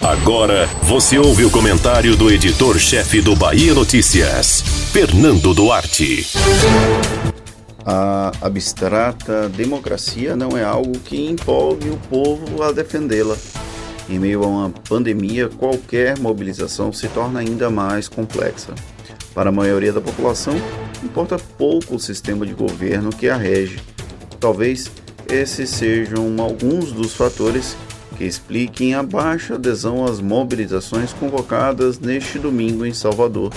Agora você ouve o comentário do editor-chefe do Bahia Notícias, Fernando Duarte. A abstrata democracia não é algo que empolgue o povo a defendê-la. Em meio a uma pandemia, qualquer mobilização se torna ainda mais complexa. Para a maioria da população, importa pouco o sistema de governo que a rege. Talvez esses sejam alguns dos fatores expliquem a baixa adesão às mobilizações convocadas neste domingo em Salvador.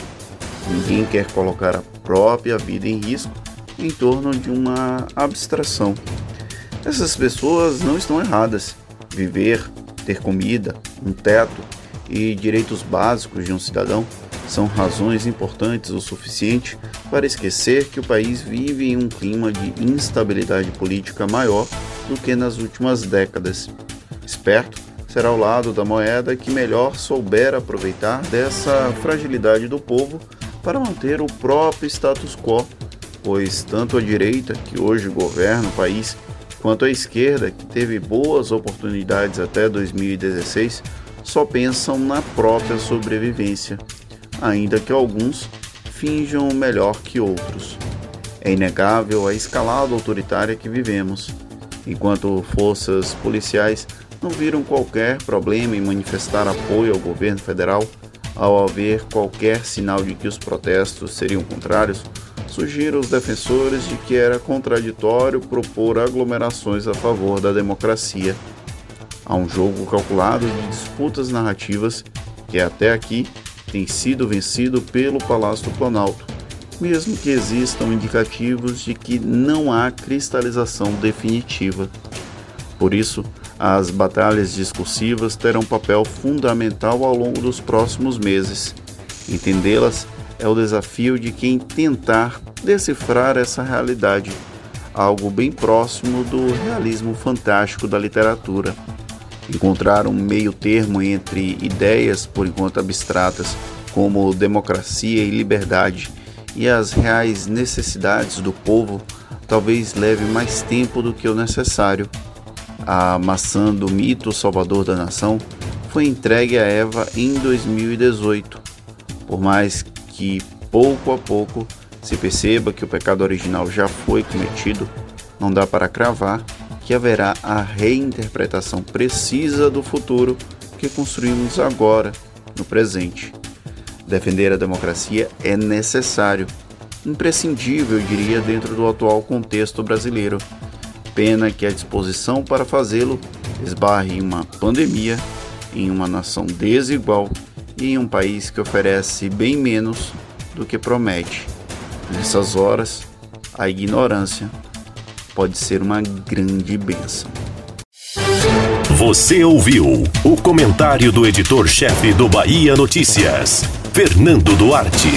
Ninguém quer colocar a própria vida em risco em torno de uma abstração. Essas pessoas não estão erradas. Viver, ter comida, um teto e direitos básicos de um cidadão são razões importantes o suficiente para esquecer que o país vive em um clima de instabilidade política maior do que nas últimas décadas. Esperto será o lado da moeda que melhor souber aproveitar dessa fragilidade do povo para manter o próprio status quo pois tanto a direita, que hoje governa o país, quanto a esquerda, que teve boas oportunidades até 2016, só pensam na própria sobrevivência, ainda que alguns finjam melhor que outros. É inegável a escalada autoritária que vivemos, enquanto forças policiais não viram qualquer problema em manifestar apoio ao governo federal ao haver qualquer sinal de que os protestos seriam contrários Surgiram os defensores de que era contraditório propor aglomerações a favor da democracia. Há um jogo calculado de disputas narrativas que até aqui tem sido vencido pelo Palácio do Planalto, mesmo que existam indicativos de que não há cristalização definitiva. Por isso, as batalhas discursivas terão papel fundamental ao longo dos próximos meses. Entendê-las é o desafio de quem tentar decifrar essa realidade, algo bem próximo do realismo fantástico da literatura. Encontrar um meio termo entre ideias, por enquanto abstratas, como democracia e liberdade, e as reais necessidades do povo, talvez leve mais tempo do que o necessário. A maçã do mito salvador da nação foi entregue a Eva em 2018. Por mais que pouco a pouco se perceba que o pecado original já foi cometido, não dá para cravar que haverá a reinterpretação precisa do futuro que construímos agora, no presente. Defender a democracia é necessário, imprescindível, diria, dentro do atual contexto brasileiro. Pena que a disposição para fazê-lo esbarre em uma pandemia, em uma nação desigual e em um país que oferece bem menos do que promete. Nessas horas, a ignorância pode ser uma grande bênção. Você ouviu o comentário do editor-chefe do Bahia Notícias, Fernando Duarte.